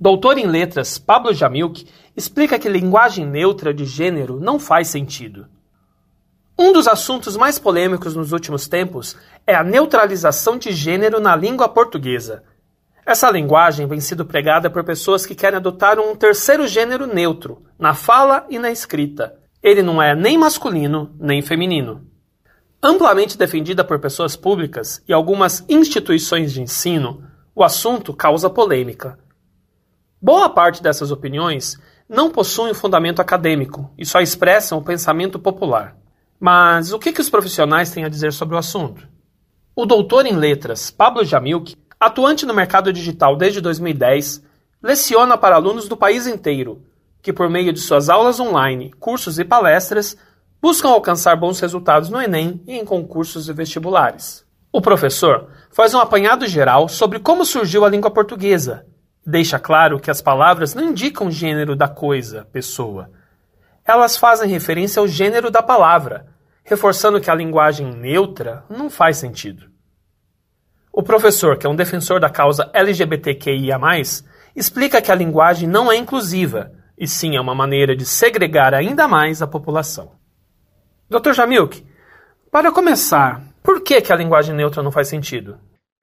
Doutor em letras Pablo Jamilk explica que linguagem neutra de gênero não faz sentido. Um dos assuntos mais polêmicos nos últimos tempos é a neutralização de gênero na língua portuguesa. Essa linguagem vem sendo pregada por pessoas que querem adotar um terceiro gênero neutro, na fala e na escrita. Ele não é nem masculino nem feminino. Amplamente defendida por pessoas públicas e algumas instituições de ensino, o assunto causa polêmica. Boa parte dessas opiniões não possuem fundamento acadêmico e só expressam o pensamento popular. Mas o que, que os profissionais têm a dizer sobre o assunto? O doutor em letras Pablo Jamilk, atuante no mercado digital desde 2010, leciona para alunos do país inteiro, que por meio de suas aulas online, cursos e palestras, buscam alcançar bons resultados no Enem e em concursos e vestibulares. O professor faz um apanhado geral sobre como surgiu a língua portuguesa. Deixa claro que as palavras não indicam o gênero da coisa, pessoa. Elas fazem referência ao gênero da palavra, reforçando que a linguagem neutra não faz sentido. O professor, que é um defensor da causa LGBTQIA, explica que a linguagem não é inclusiva, e sim é uma maneira de segregar ainda mais a população. Dr. Jamilk, para começar, por que, que a linguagem neutra não faz sentido?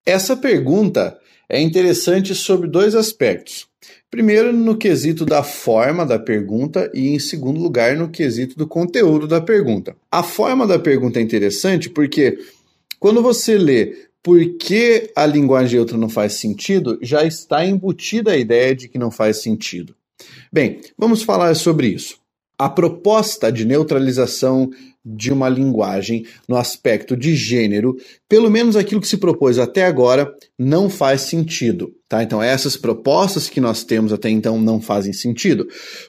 Essa pergunta é interessante sobre dois aspectos. Primeiro, no quesito da forma da pergunta, e em segundo lugar, no quesito do conteúdo da pergunta. A forma da pergunta é interessante porque quando você lê por que a linguagem neutra não faz sentido, já está embutida a ideia de que não faz sentido. Bem, vamos falar sobre isso. A proposta de neutralização de uma linguagem no aspecto de gênero, pelo menos aquilo que se propôs até agora, não faz sentido. Tá? Então, essas propostas que nós temos até então não fazem sentido,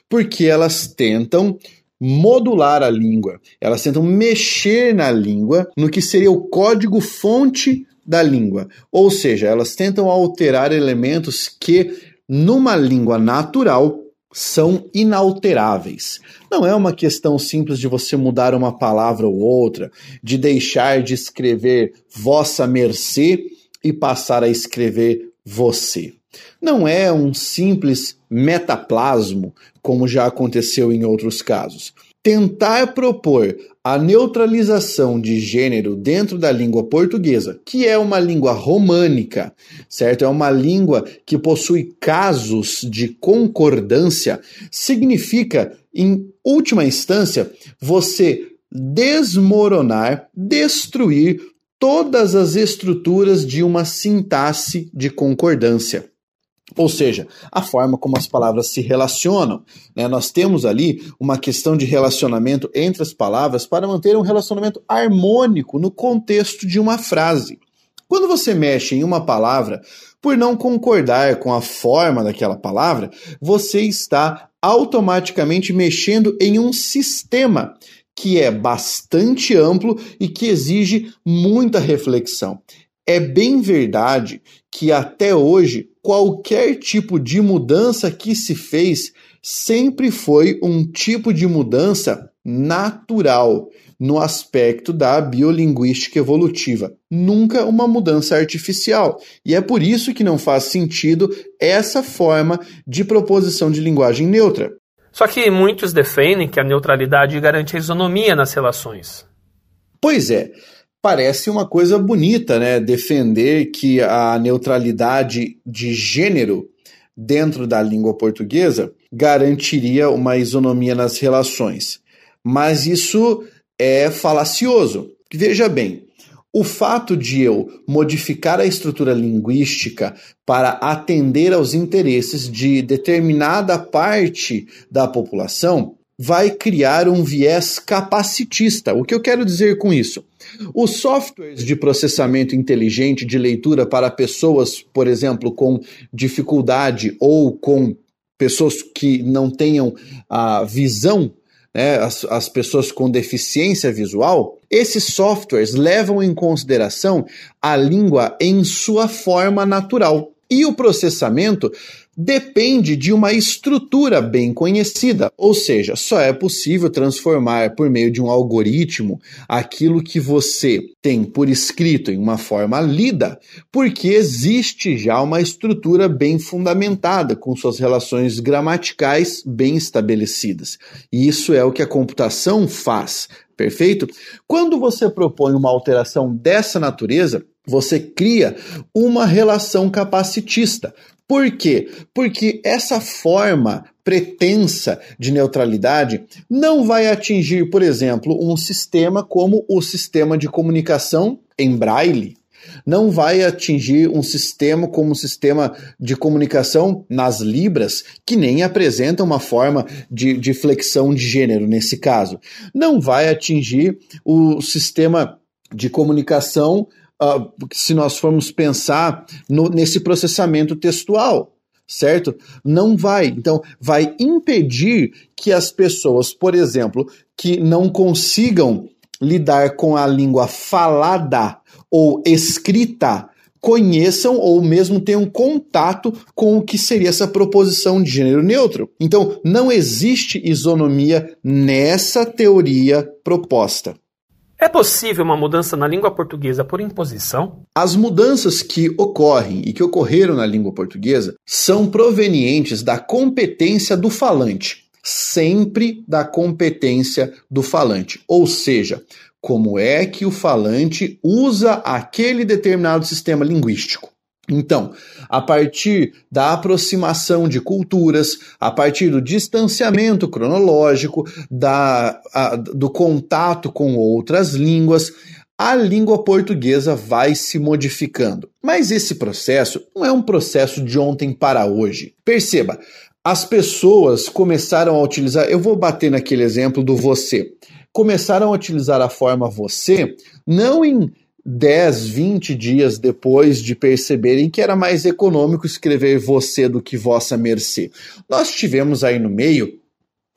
porque elas tentam modular a língua, elas tentam mexer na língua, no que seria o código-fonte da língua. Ou seja, elas tentam alterar elementos que, numa língua natural, são inalteráveis. Não é uma questão simples de você mudar uma palavra ou outra, de deixar de escrever vossa mercê e passar a escrever você. Não é um simples metaplasmo, como já aconteceu em outros casos. Tentar propor a neutralização de gênero dentro da língua portuguesa, que é uma língua românica, certo? É uma língua que possui casos de concordância, significa, em última instância, você desmoronar, destruir todas as estruturas de uma sintaxe de concordância. Ou seja, a forma como as palavras se relacionam. Né? Nós temos ali uma questão de relacionamento entre as palavras para manter um relacionamento harmônico no contexto de uma frase. Quando você mexe em uma palavra, por não concordar com a forma daquela palavra, você está automaticamente mexendo em um sistema que é bastante amplo e que exige muita reflexão. É bem verdade que até hoje qualquer tipo de mudança que se fez sempre foi um tipo de mudança natural no aspecto da biolinguística evolutiva, nunca uma mudança artificial. E é por isso que não faz sentido essa forma de proposição de linguagem neutra. Só que muitos defendem que a neutralidade garante a isonomia nas relações. Pois é, parece uma coisa bonita, né? Defender que a neutralidade de gênero dentro da língua portuguesa garantiria uma isonomia nas relações. Mas isso é falacioso. Veja bem, o fato de eu modificar a estrutura linguística para atender aos interesses de determinada parte da população vai criar um viés capacitista. O que eu quero dizer com isso? Os softwares de processamento inteligente de leitura para pessoas, por exemplo, com dificuldade ou com pessoas que não tenham a visão, né, as, as pessoas com deficiência visual, esses softwares levam em consideração a língua em sua forma natural. E o processamento depende de uma estrutura bem conhecida, ou seja, só é possível transformar por meio de um algoritmo aquilo que você tem por escrito em uma forma lida, porque existe já uma estrutura bem fundamentada, com suas relações gramaticais bem estabelecidas. E isso é o que a computação faz. Perfeito? Quando você propõe uma alteração dessa natureza, você cria uma relação capacitista. Por quê? Porque essa forma pretensa de neutralidade não vai atingir, por exemplo, um sistema como o sistema de comunicação em braille. Não vai atingir um sistema como o sistema de comunicação nas libras, que nem apresenta uma forma de, de flexão de gênero nesse caso. Não vai atingir o sistema de comunicação uh, se nós formos pensar no, nesse processamento textual, certo? Não vai. Então, vai impedir que as pessoas, por exemplo, que não consigam lidar com a língua falada ou escrita, conheçam ou mesmo tenham contato com o que seria essa proposição de gênero neutro. Então, não existe isonomia nessa teoria proposta. É possível uma mudança na língua portuguesa por imposição? As mudanças que ocorrem e que ocorreram na língua portuguesa são provenientes da competência do falante, sempre da competência do falante. Ou seja, como é que o falante usa aquele determinado sistema linguístico. Então, a partir da aproximação de culturas, a partir do distanciamento cronológico, da, a, do contato com outras línguas, a língua portuguesa vai se modificando. Mas esse processo não é um processo de ontem para hoje. Perceba, as pessoas começaram a utilizar. Eu vou bater naquele exemplo do você. Começaram a utilizar a forma você não em 10, 20 dias depois de perceberem que era mais econômico escrever você do que vossa mercê. Nós tivemos aí no meio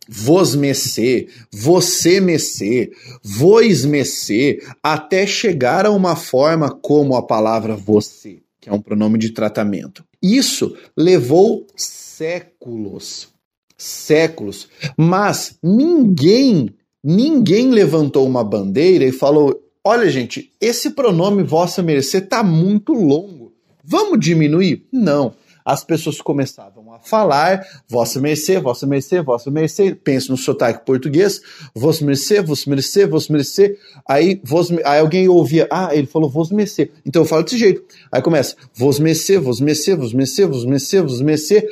vos mecê, você mecê, vos mecê, até chegar a uma forma como a palavra você, que é um pronome de tratamento. Isso levou séculos, séculos, mas ninguém, ninguém levantou uma bandeira e falou: Olha, gente, esse pronome vossa mercê tá muito longo. Vamos diminuir? Não. As pessoas começavam a falar vossa mercê, vossa mercê, vossa mercê. Pensa no sotaque português, vossa mercê, vossa mercê, vossa mercê. Aí, vos, aí alguém ouvia, ah, ele falou vos mercê. Então eu falo desse jeito. Aí começa, vos mercê, vos mercê, vos mercê, vos mercê, vos mercê.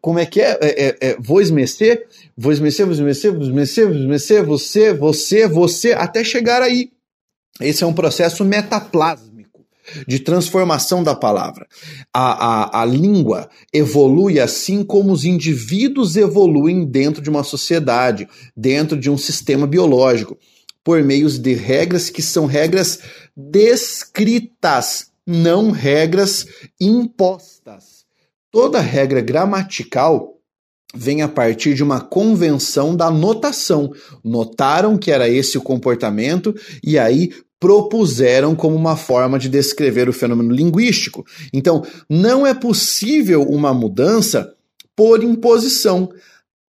Como é que é? é, é, é vos mercê, vos mercê, vos mercê, vos mercê, vos mercê, você, você, você, até chegar aí. Esse é um processo metaplásmico de transformação da palavra. A, a, a língua evolui assim como os indivíduos evoluem dentro de uma sociedade, dentro de um sistema biológico, por meio de regras que são regras descritas, não regras impostas. Toda regra gramatical vem a partir de uma convenção da notação. Notaram que era esse o comportamento e aí propuseram como uma forma de descrever o fenômeno linguístico. Então, não é possível uma mudança por imposição,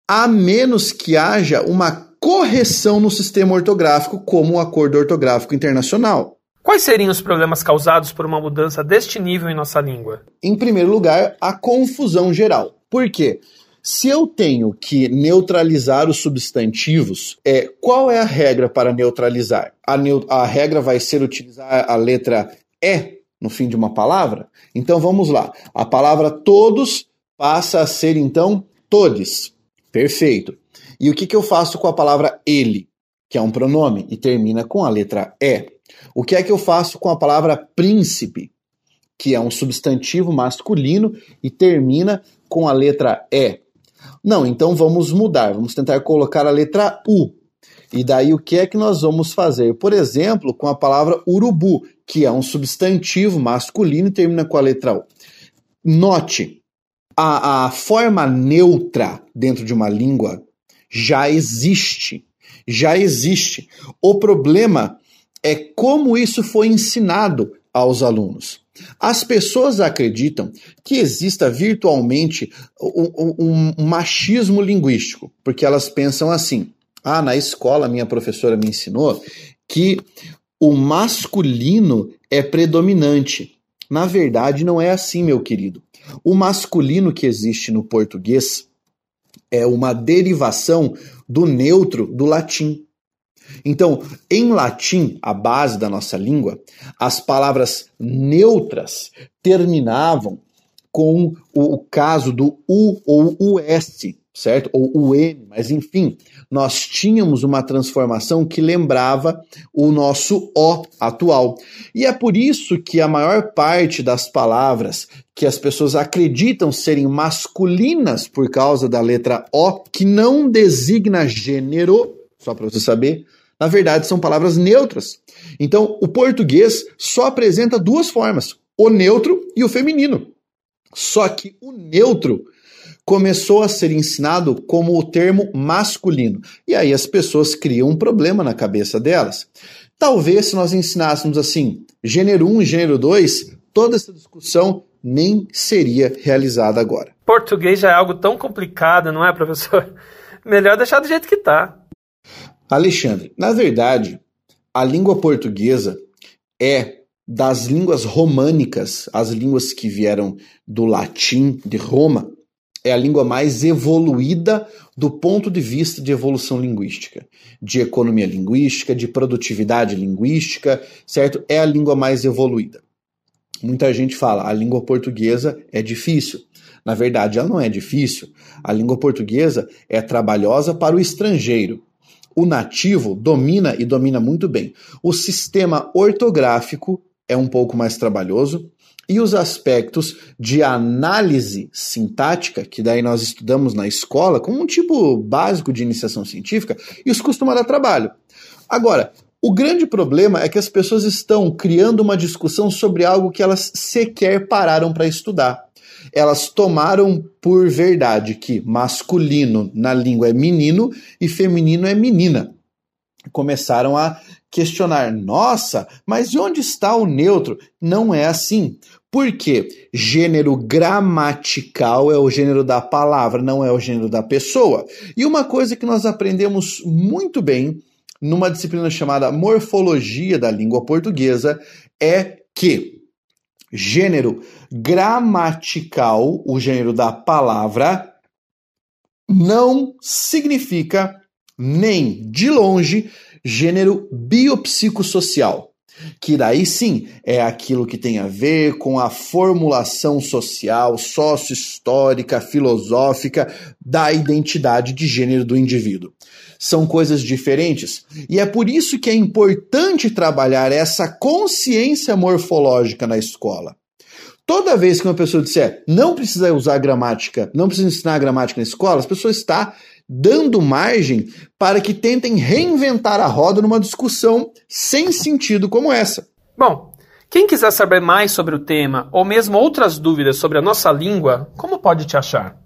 a menos que haja uma correção no sistema ortográfico, como o Acordo Ortográfico Internacional. Quais seriam os problemas causados por uma mudança deste nível em nossa língua? Em primeiro lugar, a confusão geral. Por quê? Se eu tenho que neutralizar os substantivos, é, qual é a regra para neutralizar? A, a regra vai ser utilizar a letra E no fim de uma palavra? Então vamos lá. A palavra todos passa a ser então todes. Perfeito. E o que, que eu faço com a palavra ele, que é um pronome e termina com a letra E? O que é que eu faço com a palavra príncipe, que é um substantivo masculino e termina com a letra E? Não, então vamos mudar, vamos tentar colocar a letra U. E daí o que é que nós vamos fazer? Por exemplo, com a palavra urubu, que é um substantivo masculino e termina com a letra U. Note, a, a forma neutra dentro de uma língua já existe. Já existe. O problema é como isso foi ensinado aos alunos. As pessoas acreditam que exista virtualmente um, um, um, machismo linguístico, porque elas pensam assim: ah, na escola minha professora me ensinou que o masculino é predominante. Na verdade, não é assim, meu querido. O masculino que existe no português é uma derivação do neutro do latim. Então, em latim, a base da nossa língua, as palavras neutras terminavam com o, caso do U ou US, certo? Ou o M, mas enfim, nós tínhamos uma transformação que lembrava o nosso O atual. E é por isso que a maior parte das palavras que as pessoas acreditam serem masculinas por causa da letra O, que não designa gênero, só para você saber, na verdade são palavras neutras. Então, o português só apresenta duas formas: o neutro e o feminino. Só que o neutro começou a ser ensinado como o termo masculino. E aí as pessoas criam um problema na cabeça delas. Talvez se nós ensinássemos assim, gênero 1 e gênero 2, toda essa discussão nem seria realizada agora. Português já é algo tão complicado, não é, professor? Melhor deixar do jeito que está. Alexandre, na verdade, a língua portuguesa é das línguas românicas, as línguas que vieram do latim de Roma, é a língua mais evoluída do ponto de vista de evolução linguística, de economia linguística, de produtividade linguística, certo? É a língua mais evoluída. Muita gente fala, a língua portuguesa é difícil. Na verdade, ela não é difícil. A língua portuguesa é trabalhosa para o estrangeiro. O nativo domina e domina muito bem. O sistema ortográfico é um pouco mais trabalhoso, e os aspectos de análise sintática, que daí nós estudamos na escola, como um tipo básico de iniciação científica, isso costuma dar trabalho. Agora, o grande problema é que as pessoas estão criando uma discussão sobre algo que elas sequer pararam para estudar. Elas tomaram por verdade que masculino na língua é menino e feminino é menina. Começaram a questionar: nossa, mas de onde está o neutro? Não é assim. Porque gênero gramatical é o gênero da palavra, não é o gênero da pessoa. E uma coisa que nós aprendemos muito bem numa disciplina chamada Morfologia da Língua Portuguesa é que gênero gramatical, o gênero da palavra, não significa nem de longe gênero biopsicossocial que daí sim é aquilo que tem a ver com a formulação social, sócio-histórica, filosófica da identidade de gênero do indivíduo. São coisas diferentes e é por isso que é importante trabalhar essa consciência morfológica na escola. Toda vez que uma pessoa disser não precisa usar gramática, não precisa ensinar gramática na escola, as pessoas está dando margem para que tentem reinventar a roda numa discussão sem sentido como essa. Bom, quem quiser saber mais sobre o tema ou mesmo outras dúvidas sobre a nossa língua, como pode te achar?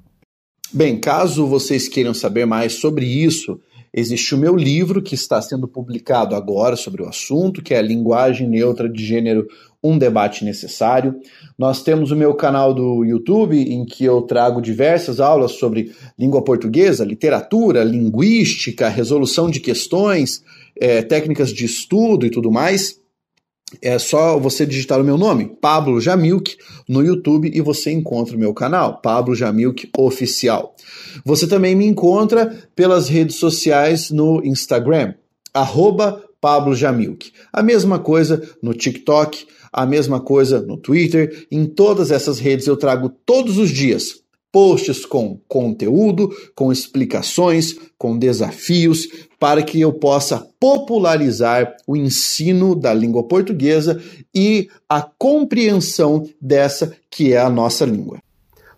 Bem, caso vocês queiram saber mais sobre isso, existe o meu livro que está sendo publicado agora sobre o assunto, que é a Linguagem Neutra de Gênero um debate necessário. Nós temos o meu canal do YouTube, em que eu trago diversas aulas sobre língua portuguesa, literatura, linguística, resolução de questões, é, técnicas de estudo e tudo mais. É só você digitar o meu nome, Pablo Jamilk, no YouTube e você encontra o meu canal, Pablo Jamilk Oficial. Você também me encontra pelas redes sociais no Instagram, arroba Pablo Jamilk. A mesma coisa no TikTok, a mesma coisa no Twitter, em todas essas redes eu trago todos os dias posts com conteúdo, com explicações, com desafios, para que eu possa popularizar o ensino da língua portuguesa e a compreensão dessa que é a nossa língua.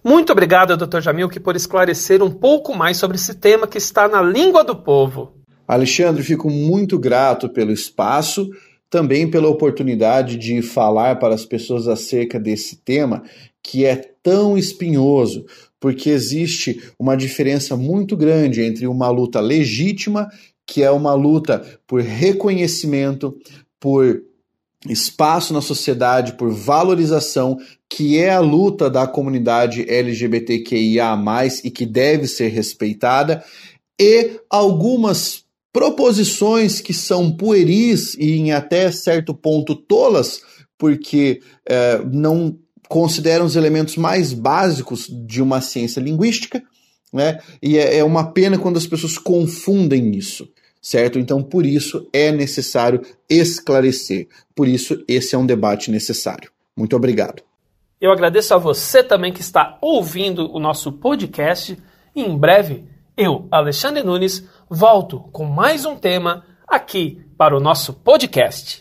Muito obrigado, Dr. Jamilk, por esclarecer um pouco mais sobre esse tema que está na língua do povo. Alexandre, fico muito grato pelo espaço também pela oportunidade de falar para as pessoas acerca desse tema que é tão espinhoso, porque existe uma diferença muito grande entre uma luta legítima, que é uma luta por reconhecimento, por espaço na sociedade por valorização, que é a luta da comunidade LGBTQIA, e que deve ser respeitada, e algumas proposições que são pueris e em até certo ponto tolas, porque é, não consideram os elementos mais básicos de uma ciência linguística, né? E é, é uma pena quando as pessoas confundem isso certo? Então, por isso é necessário esclarecer. Por isso, esse é um debate necessário. Muito obrigado. Eu agradeço a você também que está ouvindo o nosso podcast. E em breve, eu, Alexandre Nunes, volto com mais um tema aqui para o nosso podcast.